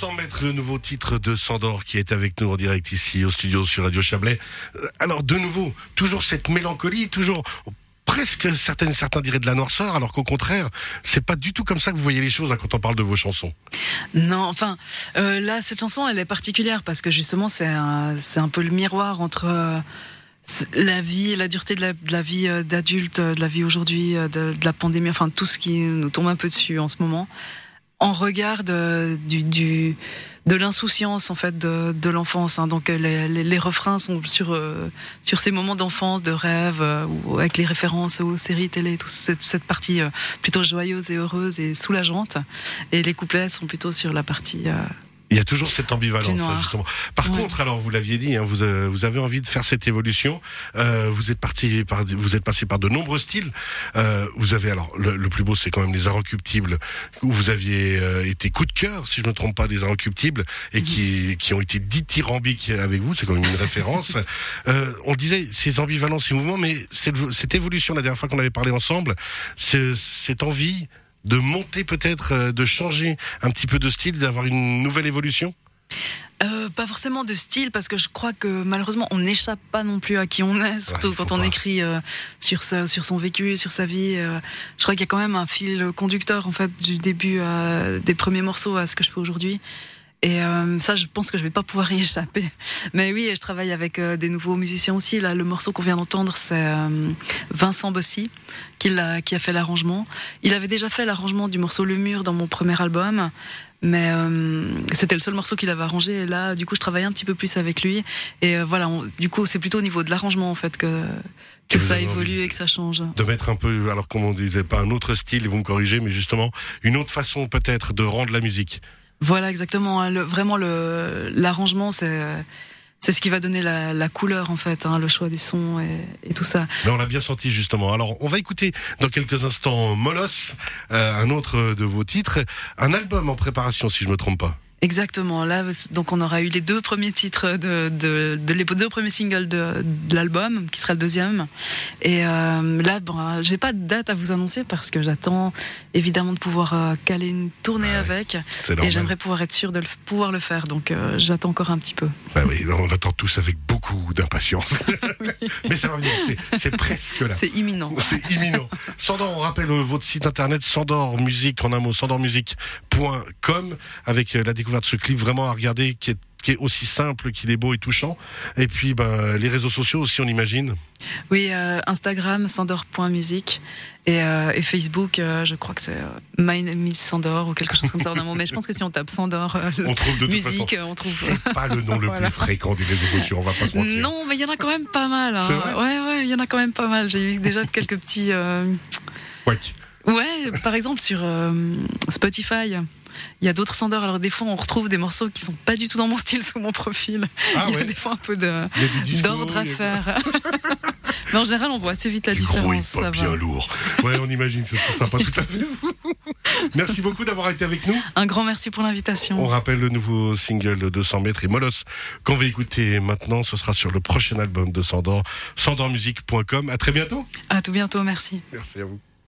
200 mètres, le nouveau titre de Sandor qui est avec nous en direct ici au studio sur Radio Chablais. Euh, Alors de nouveau, toujours cette mélancolie, toujours presque certaines certains diraient de la noirceur, alors qu'au contraire, c'est pas du tout comme ça que vous voyez les choses hein, quand on parle de vos chansons. Non, enfin, euh, là, cette chanson, elle est particulière parce que justement, c'est un, un peu le miroir entre euh, la vie, la dureté de la, vie d'adulte, de la vie aujourd'hui, de la pandémie, enfin, tout ce qui nous tombe un peu dessus en ce moment, en regard de, du, du, de l'insouciance, en fait, de, de l'enfance. hein. Donc, euh, les, les, les refrains sont sur, euh, sur ces moments d'enfance, de rêve, euh, ou avec les références aux séries télé, toute cette, cette partie euh, plutôt joyeuse et heureuse et soulageante. Et les couplets sont plutôt sur la partie. Il y a toujours cette ambivalence, hein, justement. Par Ouais. contre, alors vous l'aviez dit, hein, vous, euh, vous avez envie de faire cette évolution. Euh, vous êtes parti par, vous êtes passé par de nombreux styles. Euh, vous avez alors le, le plus beau, c'est quand même les Inrecuptibles, où vous aviez euh, été coup de cœur, si je ne me trompe pas, des Inrecuptibles, et qui, qui ont été dithyrambiques avec vous. C'est quand même une référence. Euh, on disait ces ambivalences, ces mouvements, mais cette, cette évolution, la dernière fois qu'on avait parlé ensemble, cette envie de monter peut-être, euh, de changer un petit peu de style, d'avoir une nouvelle évolution? Euh, pas forcément de style, parce que je crois que malheureusement on n'échappe pas non plus à qui on est, surtout quand on pas. écrit euh, sur, sa, sur son vécu, sur sa vie. euh, je crois qu'il y a quand même un fil conducteur en fait du début à, des premiers morceaux à ce que je fais aujourd'hui. Et euh, ça, je pense que je vais pas pouvoir y échapper. Mais oui, je travaille avec euh, des nouveaux musiciens aussi. Là, le morceau qu'on vient d'entendre, c'est euh, Vincent Bossy qui, l'a- qui a fait l'arrangement. Il avait déjà fait l'arrangement du morceau Le Mur dans mon premier album. Mais euh, c'était le seul morceau qu'il avait arrangé. Et là, du coup, je travaille un petit peu plus avec lui. Et euh, voilà, on- du coup, c'est plutôt au niveau de l'arrangement, en fait, que, Que ça évolue et que ça change. de mettre un peu, alors comme on disait, pas un autre style, vous me corrigez, mais justement une autre façon peut-être de rendre la musique. Voilà, exactement. hein. Le- vraiment, le, l'arrangement, c'est, c'est ce qui va donner la, la couleur, en fait, hein, le choix des sons et, et tout ça. Mais on l'a bien senti justement. Alors on va écouter dans quelques instants Molos, euh, un autre de vos titres, un album en préparation si je me trompe pas. Exactement. Là, donc, on aura eu les deux premiers titres de, de, de les deux premiers singles de, de l'album, qui sera le deuxième. Et euh, là, bon, j'ai pas de date à vous annoncer parce que j'attends évidemment de pouvoir euh, caler une tournée avec. C'est Et normal. j'aimerais pouvoir être sûr de le, pouvoir le faire. Donc, euh, j'attends encore un petit peu. Bah oui, on attend tous avec beaucoup d'impatience. mais ça va venir, c'est- presque là. C'est imminent. C'est imminent. Sandor, on rappelle votre site internet Sandor Musique en un mot, sandormusique.com avec euh, la découverte de ce clip vraiment à regarder qui est qui est aussi simple qu'il est beau et touchant. Et puis ben, les réseaux sociaux aussi, on imagine. Oui, euh, Instagram, sandor.musique. Et, euh, et Facebook, euh, je crois que c'est euh, My Name is Sandor ou quelque chose comme ça en un mot. Mais je pense que si on tape Sandor On trouve de musique, façon. on trouve. C'est pas le nom le Voilà. plus fréquent des réseaux sociaux, on va pas se mentir. Non, mais il y en a quand même pas mal. Hein. C'est vrai ouais, ouais, il y en a quand même pas mal. J'ai eu déjà quelques petits. Ouais. Ouais, par exemple sur euh, Spotify. Il y a d'autres Sandor. Alors des fois, on retrouve des morceaux qui sont pas du tout dans mon style sous mon profil. Ah il y a ouais. des fois un peu d'ordre à faire. mais en général, on voit assez vite la Du gros différence. hip-hop ça bien va. lourd. Ouais, on imagine que ce sera pas tout à fait vous. Merci beaucoup d'avoir été avec nous. Un grand merci pour l'invitation. On rappelle le nouveau single de 200 mètres et Molos qu'on va écouter maintenant. Ce sera sur le prochain album de Sandor, sandormusique.com. À très bientôt. À tout bientôt, merci. Merci à vous.